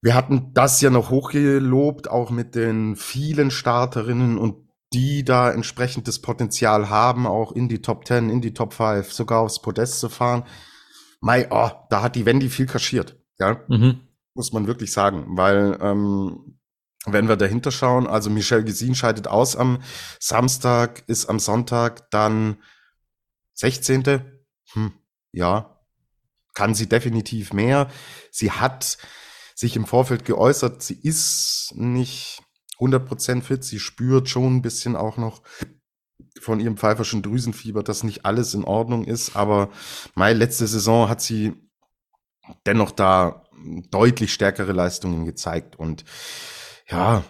Speaker 3: wir hatten das ja noch hochgelobt, auch mit den vielen Starterinnen und die da entsprechend das Potenzial haben, auch in die Top 10, in die Top 5, sogar aufs Podest zu fahren. Mai, oh, da hat die Wendy viel kaschiert. Ja, mhm. muss man wirklich sagen, weil ähm, wenn wir dahinter schauen, also Michelle Gesin scheidet aus am Samstag, ist am Sonntag dann 16. Hm, ja, kann sie definitiv mehr. Sie hat sich im Vorfeld geäußert, sie ist nicht 100% fit, sie spürt schon ein bisschen auch noch von ihrem pfeiferschen Drüsenfieber, dass nicht alles in Ordnung ist, aber meine letzte Saison hat sie dennoch da deutlich stärkere Leistungen gezeigt und ja,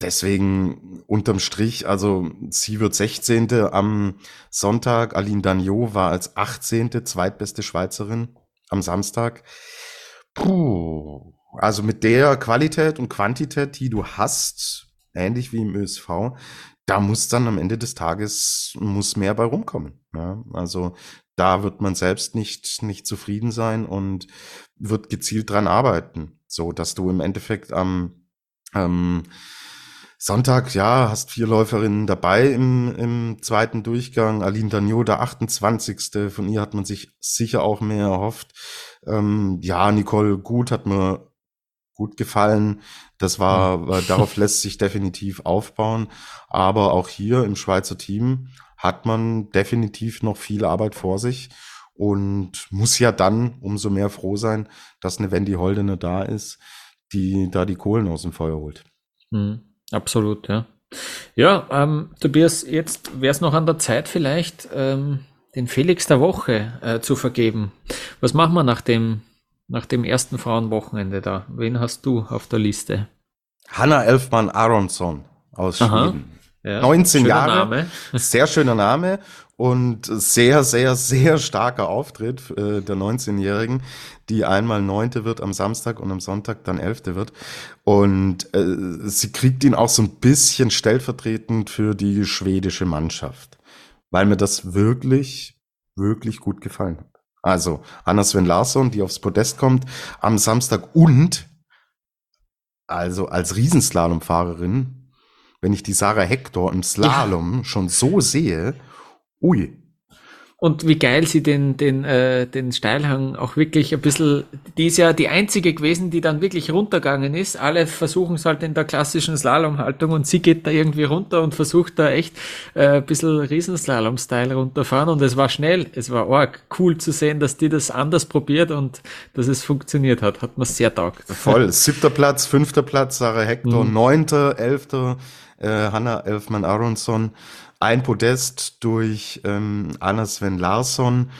Speaker 3: deswegen unterm Strich, also sie wird 16. am Sonntag, Aline Dagnot war als 18. zweitbeste Schweizerin am Samstag. Puh, also mit der Qualität und Quantität, die du hast, ähnlich wie im ÖSV, da muss dann am Ende des Tages muss mehr bei rumkommen. Ja? Also da wird man selbst nicht, nicht zufrieden sein und wird gezielt dran arbeiten, so dass du im Endeffekt am ähm, Sonntag, ja, hast vier Läuferinnen dabei im, im zweiten Durchgang. Aline Dagnot, der 28. Von ihr hat man sich sicher auch mehr erhofft. Ähm, ja, Nicole Gut hat mir gut gefallen. Das war, mhm. darauf lässt sich definitiv aufbauen. Aber auch hier im Schweizer Team hat man definitiv noch viel Arbeit vor sich und muss ja dann umso mehr froh sein, dass eine Wendy Holdener da ist, die da die Kohlen aus dem Feuer holt.
Speaker 2: Mhm, absolut, ja. Ja, ähm, Tobias, jetzt wäre es noch an der Zeit vielleicht, ähm, den Felix der Woche äh, zu vergeben. Was machen wir nach dem nach dem ersten Frauenwochenende da. Wen hast du auf der Liste?
Speaker 3: Hanna Elfmann Aronson aus Aha. Schweden. Ja, 19 Jahre, Name. sehr schöner Name und sehr, sehr, sehr starker Auftritt äh, der 19-Jährigen, die einmal Neunte wird am Samstag und am Sonntag dann Elfte wird. Und äh, sie kriegt ihn auch so ein bisschen stellvertretend für die schwedische Mannschaft, weil mir das wirklich, wirklich gut gefallen hat. Also Anna Sven Larsson, die aufs Podest kommt am Samstag und also als Riesenslalomfahrerin, wenn ich die Sarah Hector im Slalom ja. schon so sehe, ui,
Speaker 2: und wie geil sie den, den, äh, den Steilhang auch wirklich ein bisschen, die ist ja die einzige gewesen, die dann wirklich runtergegangen ist. Alle versuchen es halt in der klassischen Slalomhaltung und sie geht da irgendwie runter und versucht da echt äh, ein bisschen Riesenslalom-Style runterfahren und es war schnell, es war arg cool zu sehen, dass die das anders probiert und dass es funktioniert hat. Hat man sehr taugt.
Speaker 3: Voll. Siebter Platz, fünfter Platz, Sarah Hector, mhm. neunter, elfter, äh, Hanna Elfmann-Aronson ein Podest durch ähm, Anna Sven Larsson.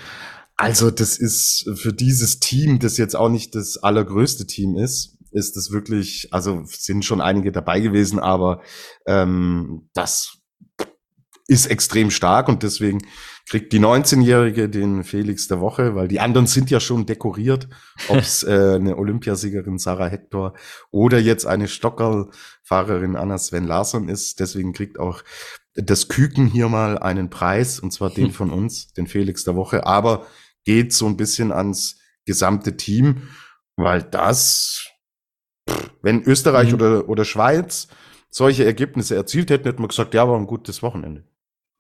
Speaker 3: Also das ist für dieses Team, das jetzt auch nicht das allergrößte Team ist, ist das wirklich, also sind schon einige dabei gewesen, aber ähm, das ist extrem stark und deswegen kriegt die 19-Jährige den Felix der Woche, weil die anderen sind ja schon dekoriert, ob es äh, eine Olympiasiegerin Sarah Hector oder jetzt eine Stockerfahrerin Anna Sven Larsson ist. Deswegen kriegt auch das Küken hier mal einen Preis, und zwar den von uns, den Felix der Woche, aber geht so ein bisschen ans gesamte Team, weil das, wenn Österreich mhm. oder, oder Schweiz solche Ergebnisse erzielt hätten, hätten wir gesagt, ja, war ein gutes Wochenende.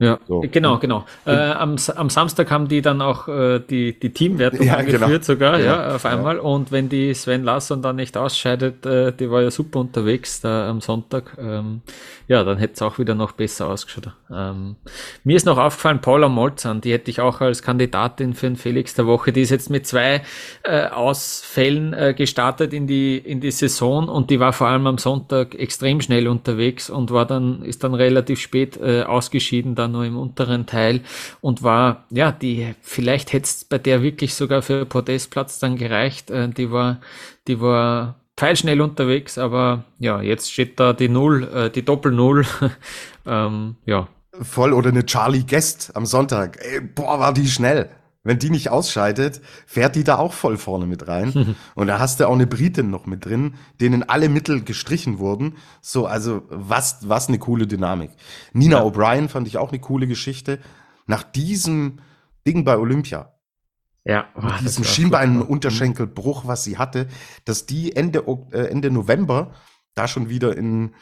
Speaker 2: Ja, so. genau, genau. Äh, am, am Samstag haben die dann auch äh, die, die Teamwertung ja, angeführt genau. sogar, ja, ja auf einmal. Ja. Und wenn die Sven Larsson dann nicht ausscheidet, äh, die war ja super unterwegs da am Sonntag, ähm, ja, dann hätte es auch wieder noch besser ausgeschaut. Ähm, mir ist noch aufgefallen, Paula Molzan, die hätte ich auch als Kandidatin für den Felix der Woche, die ist jetzt mit zwei äh, Ausfällen äh, gestartet in die, in die Saison und die war vor allem am Sonntag extrem schnell unterwegs und war dann, ist dann relativ spät äh, ausgeschieden dann nur im unteren Teil und war, ja, die, vielleicht hätte es bei der wirklich sogar für Podestplatz dann gereicht. Äh, die war, die war pfeilschnell unterwegs, aber ja, jetzt steht da die Null, äh, die Doppel-Null. ähm, ja.
Speaker 3: Voll oder eine Charlie Guest am Sonntag. Ey, boah, war die schnell. Wenn die nicht ausscheidet, fährt die da auch voll vorne mit rein. Und da hast du auch eine Britin noch mit drin, denen alle Mittel gestrichen wurden. So, also was, was eine coole Dynamik. Nina ja. O'Brien fand ich auch eine coole Geschichte. Nach diesem Ding bei Olympia. Ja, oh, mit diesem Schienbein-Unterschenkelbruch, was sie hatte, dass die Ende, äh, Ende November da schon wieder in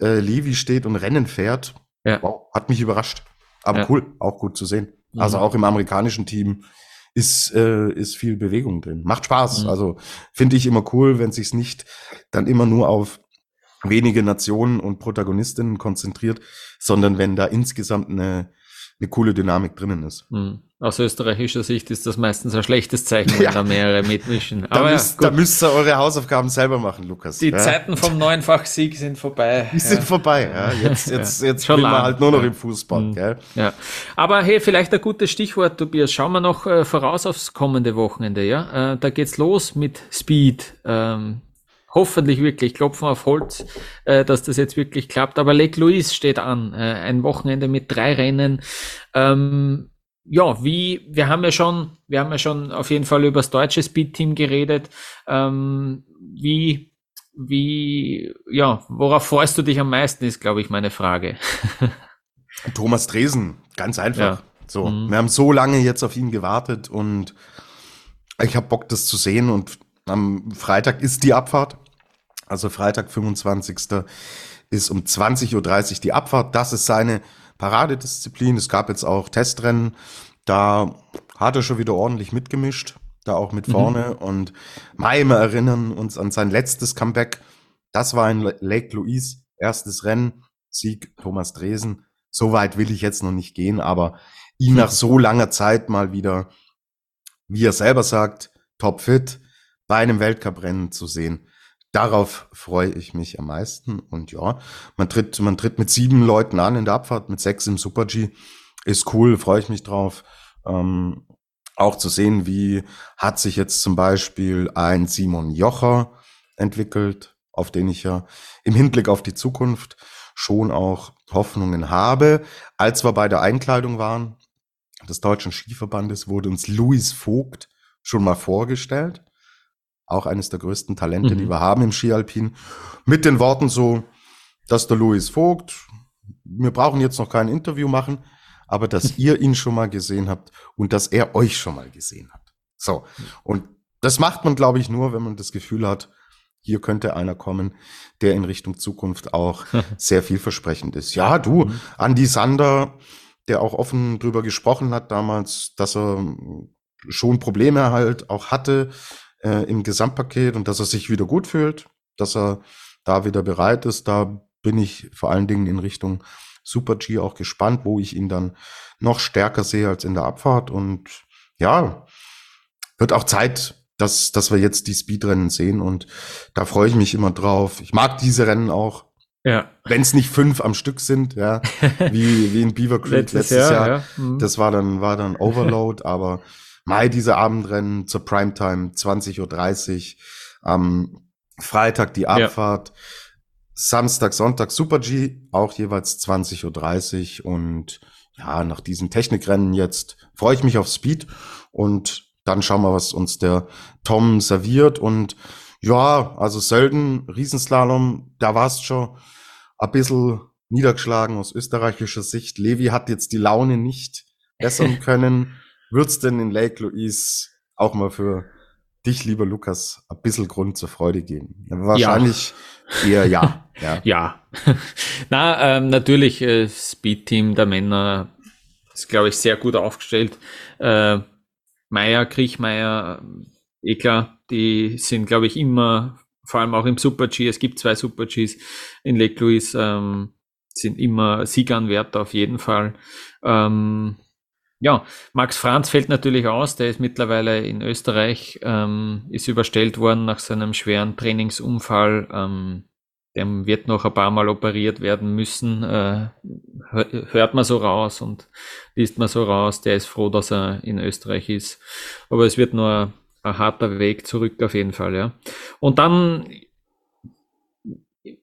Speaker 3: äh, Levi steht und Rennen fährt. ja. wow, hat mich überrascht. Aber ja. cool, auch gut zu sehen. Mhm. Also auch im amerikanischen Team ist, äh, ist viel Bewegung drin. Macht Spaß. Mhm. Also finde ich immer cool, wenn sich's nicht dann immer nur auf wenige Nationen und Protagonistinnen konzentriert, sondern wenn da insgesamt eine, eine coole Dynamik drinnen ist.
Speaker 2: Mhm. Aus österreichischer Sicht ist das meistens ein schlechtes Zeichen, wenn ja. da mehrere mitmischen.
Speaker 3: Aber da, müsst, ja, da müsst ihr eure Hausaufgaben selber machen, Lukas.
Speaker 2: Die ja. Zeiten vom Neunfach-Sieg sind vorbei.
Speaker 3: Die sind vorbei, ja. Jetzt, jetzt, jetzt spielen wir halt nur noch im Fußball, mhm. gell?
Speaker 2: Ja. Aber hey, vielleicht ein gutes Stichwort, Tobias. Schauen wir noch äh, voraus aufs kommende Wochenende, ja? Äh, da geht's los mit Speed. Ähm, hoffentlich wirklich, klopfen auf Holz, äh, dass das jetzt wirklich klappt. Aber Lake Louise steht an, äh, ein Wochenende mit drei Rennen. Ähm, ja, wie, wir haben ja schon, wir haben ja schon auf jeden Fall über das deutsche Speed-Team geredet. Ähm, wie, wie, ja, worauf freust du dich am meisten, ist, glaube ich, meine Frage.
Speaker 3: Thomas Dresen, ganz einfach. Ja. So, mhm. wir haben so lange jetzt auf ihn gewartet und ich habe Bock, das zu sehen. Und am Freitag ist die Abfahrt. Also Freitag, 25. ist um 20.30 Uhr die Abfahrt. Das ist seine Paradedisziplin. Es gab jetzt auch Testrennen. Da hat er schon wieder ordentlich mitgemischt, da auch mit vorne. Mhm. Und Mai, wir erinnern uns an sein letztes Comeback. Das war in Lake Louise, erstes Rennen, Sieg Thomas Dresen. So weit will ich jetzt noch nicht gehen, aber ihn nach so langer Zeit mal wieder, wie er selber sagt, topfit bei einem Weltcuprennen zu sehen. Darauf freue ich mich am meisten. Und ja, man tritt, man tritt mit sieben Leuten an in der Abfahrt, mit sechs im Super G. Ist cool, freue ich mich drauf. Ähm, auch zu sehen, wie hat sich jetzt zum Beispiel ein Simon Jocher entwickelt, auf den ich ja im Hinblick auf die Zukunft schon auch Hoffnungen habe. Als wir bei der Einkleidung waren des Deutschen Skiverbandes, wurde uns Luis Vogt schon mal vorgestellt auch eines der größten Talente, mhm. die wir haben im Skialpin, mit den Worten so, dass der Louis Vogt, wir brauchen jetzt noch kein Interview machen, aber dass ihr ihn schon mal gesehen habt und dass er euch schon mal gesehen hat. So. Und das macht man, glaube ich, nur, wenn man das Gefühl hat, hier könnte einer kommen, der in Richtung Zukunft auch sehr vielversprechend ist. Ja, du, mhm. Andy Sander, der auch offen drüber gesprochen hat damals, dass er schon Probleme halt auch hatte, äh, im Gesamtpaket und dass er sich wieder gut fühlt, dass er da wieder bereit ist. Da bin ich vor allen Dingen in Richtung Super G auch gespannt, wo ich ihn dann noch stärker sehe als in der Abfahrt. Und ja, wird auch Zeit, dass, dass wir jetzt die Speedrennen sehen und da freue ich mich immer drauf. Ich mag diese Rennen auch. Ja. Wenn es nicht fünf am Stück sind, ja, wie, wie in Beaver Creek letztes, letztes Jahr. Jahr. Ja. Mhm. Das war dann, war dann Overload, aber Mai diese Abendrennen zur Primetime 20.30 Uhr. Am Freitag die Abfahrt. Ja. Samstag, Sonntag Super G, auch jeweils 20.30 Uhr. Und ja, nach diesen Technikrennen jetzt freue ich mich auf Speed. Und dann schauen wir, was uns der Tom serviert. Und ja, also Sölden, Riesenslalom, da war es schon ein bisschen niedergeschlagen aus österreichischer Sicht. Levi hat jetzt die Laune nicht bessern können. Wird's denn in Lake Louise auch mal für dich, lieber Lukas, ein bisschen Grund zur Freude geben? Wahrscheinlich ja. eher ja.
Speaker 2: Ja. ja. Na, ähm, natürlich, äh, Speed-Team der Männer ist, glaube ich, sehr gut aufgestellt. Äh, Meier, Kriechmeier, eh klar, die sind, glaube ich, immer, vor allem auch im Super-G, es gibt zwei Super-Gs in Lake Louise, ähm, sind immer Sieganwärter auf jeden Fall. Ähm, ja, Max Franz fällt natürlich aus, der ist mittlerweile in Österreich, ähm, ist überstellt worden nach seinem schweren Trainingsunfall. Ähm, dem wird noch ein paar Mal operiert werden müssen, äh, hört man so raus und liest man so raus, der ist froh, dass er in Österreich ist. Aber es wird nur ein harter Weg zurück auf jeden Fall, ja. Und dann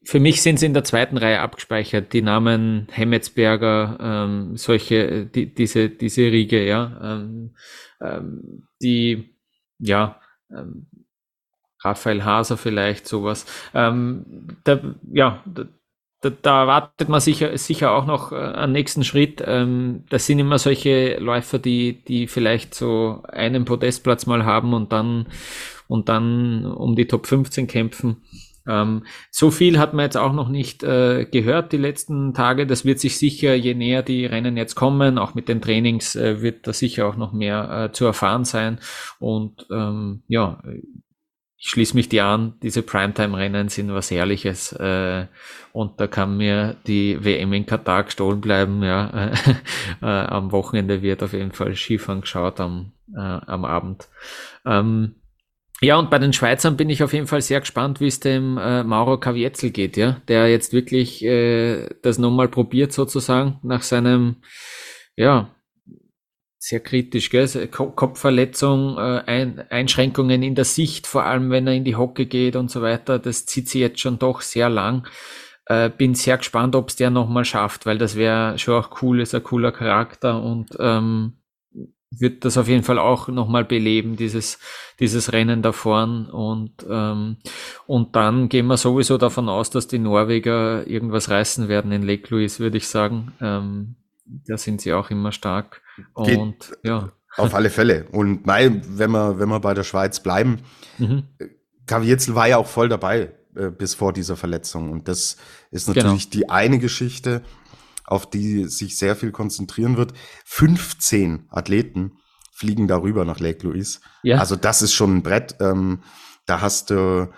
Speaker 2: für mich sind sie in der zweiten Reihe abgespeichert, die Namen Hemmetsberger, ähm, solche, die, diese, diese Riege, ja, ähm, ähm, die, ja, ähm, Raphael Haser vielleicht, sowas. Ähm, da, ja, da, da, erwartet man sicher, sicher auch noch äh, einen nächsten Schritt. Ähm, das sind immer solche Läufer, die, die vielleicht so einen Podestplatz mal haben und dann, und dann um die Top 15 kämpfen. Ähm, so viel hat man jetzt auch noch nicht äh, gehört die letzten Tage. Das wird sich sicher, je näher die Rennen jetzt kommen, auch mit den Trainings, äh, wird da sicher auch noch mehr äh, zu erfahren sein. Und ähm, ja, ich schließe mich dir an, diese Primetime-Rennen sind was Herrliches äh, und da kann mir die WM in Katar gestohlen bleiben. Ja, äh, am Wochenende wird auf jeden Fall Skifahren geschaut am, äh, am Abend. Ähm, ja, und bei den Schweizern bin ich auf jeden Fall sehr gespannt, wie es dem äh, Mauro Kavietzel geht, ja, der jetzt wirklich äh, das nochmal probiert sozusagen nach seinem, ja, sehr kritisch, gell? Kopfverletzung, äh, Ein Einschränkungen in der Sicht, vor allem wenn er in die Hocke geht und so weiter, das zieht sich jetzt schon doch sehr lang. Äh, bin sehr gespannt, ob es der nochmal schafft, weil das wäre schon auch cool, ist ein cooler Charakter und ähm, wird das auf jeden Fall auch nochmal beleben, dieses, dieses Rennen da vorn. Und, ähm, und dann gehen wir sowieso davon aus, dass die Norweger irgendwas reißen werden in Lake Louise, würde ich sagen. Ähm, da sind sie auch immer stark. Und
Speaker 3: Geht ja. Auf alle Fälle. Und nein, wenn wir, wenn wir bei der Schweiz bleiben, mhm. Kavietzel war ja auch voll dabei äh, bis vor dieser Verletzung. Und das ist genau. natürlich genau. die eine Geschichte auf die sich sehr viel konzentrieren wird. 15 Athleten fliegen darüber nach Lake Louise. Ja. Also das ist schon ein Brett. Ähm, da hast du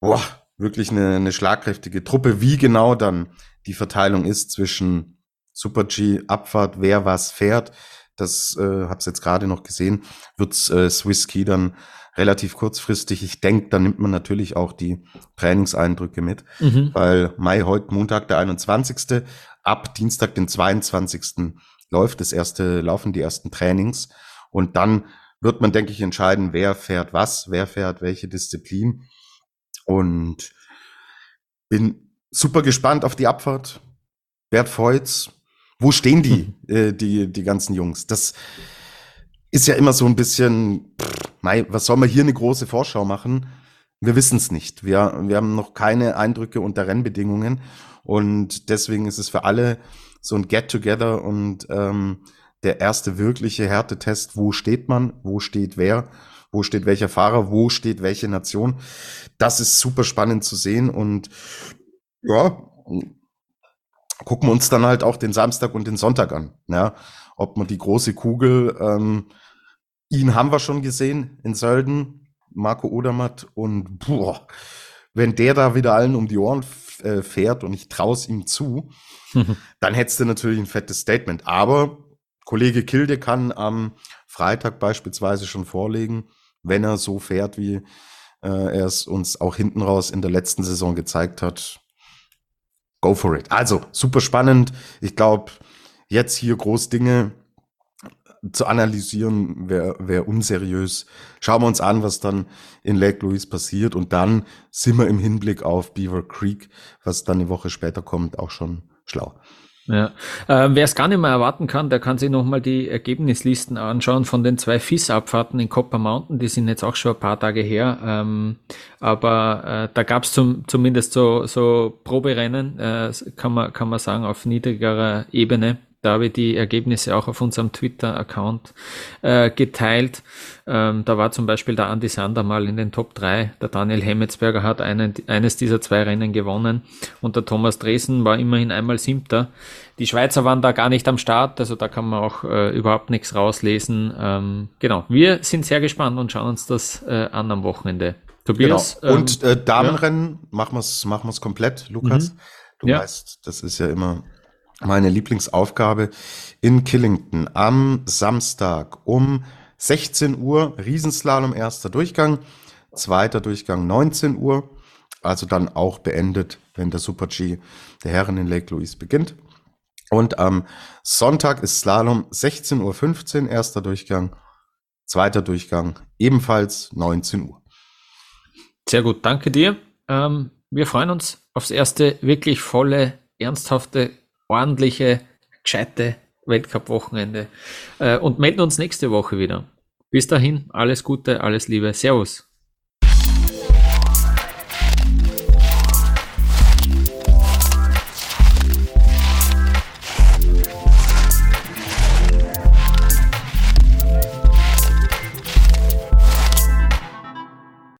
Speaker 3: boah, wirklich eine, eine schlagkräftige Truppe. Wie genau dann die Verteilung ist zwischen Super G, Abfahrt, wer was fährt, das äh, hab's jetzt gerade noch gesehen, wird's äh, Swiss Key dann relativ kurzfristig. Ich denke, da nimmt man natürlich auch die Trainingseindrücke mit, mhm. weil Mai heute Montag der 21 ab Dienstag, den 22. läuft das erste, laufen die ersten Trainings und dann wird man, denke ich, entscheiden, wer fährt was, wer fährt welche Disziplin und bin super gespannt auf die Abfahrt. Bert Feutz, wo stehen die, hm. äh, die, die ganzen Jungs? Das ist ja immer so ein bisschen, pff, mei, was soll man hier eine große Vorschau machen? Wir wissen es nicht. Wir, wir haben noch keine Eindrücke unter Rennbedingungen. Und deswegen ist es für alle so ein Get-Together und ähm, der erste wirkliche Härtetest, wo steht man, wo steht wer, wo steht welcher Fahrer, wo steht welche Nation. Das ist super spannend zu sehen und ja, gucken wir uns dann halt auch den Samstag und den Sonntag an. Ja, ob man die große Kugel, ähm, ihn haben wir schon gesehen in Sölden, Marco Odermatt und boah, wenn der da wieder allen um die Ohren äh, fährt und ich traue es ihm zu, dann hättest du natürlich ein fettes Statement. Aber Kollege Kilde kann am Freitag beispielsweise schon vorlegen, wenn er so fährt, wie äh, er es uns auch hinten raus in der letzten Saison gezeigt hat. Go for it. Also, super spannend. Ich glaube, jetzt hier groß Dinge zu analysieren, wäre wär unseriös. Schauen wir uns an, was dann in Lake Louise passiert und dann sind wir im Hinblick auf Beaver Creek, was dann eine Woche später kommt, auch schon schlau.
Speaker 2: Ja, äh, wer es gar nicht mehr erwarten kann, der kann sich nochmal die Ergebnislisten anschauen von den zwei FIS-Abfahrten in Copper Mountain. Die sind jetzt auch schon ein paar Tage her. Ähm, aber äh, da gab es zum, zumindest so, so Proberennen, äh, kann, man, kann man sagen, auf niedrigerer Ebene. Da habe ich die Ergebnisse auch auf unserem Twitter-Account äh, geteilt. Ähm, da war zum Beispiel der Andy Sander mal in den Top 3. Der Daniel Hemmetsberger hat einen, eines dieser zwei Rennen gewonnen und der Thomas Dresen war immerhin einmal Siebter. Die Schweizer waren da gar nicht am Start, also da kann man auch äh, überhaupt nichts rauslesen. Ähm, genau, wir sind sehr gespannt und schauen uns das äh, an am Wochenende.
Speaker 3: Tobias? Genau. Und äh, Damenrennen, ja. machen wir es machen wir's komplett, Lukas. Mhm. Du ja. weißt, das ist ja immer meine Lieblingsaufgabe in Killington am Samstag um 16 Uhr, Riesenslalom erster Durchgang, zweiter Durchgang 19 Uhr, also dann auch beendet, wenn der Super G der Herren in Lake Louise beginnt. Und am Sonntag ist Slalom 16.15 Uhr, erster Durchgang, zweiter Durchgang ebenfalls 19 Uhr.
Speaker 2: Sehr gut, danke dir. Ähm, wir freuen uns aufs erste wirklich volle, ernsthafte ordentliche, gescheite Weltcup-Wochenende äh, und melden uns nächste Woche wieder. Bis dahin, alles Gute, alles Liebe. Servus.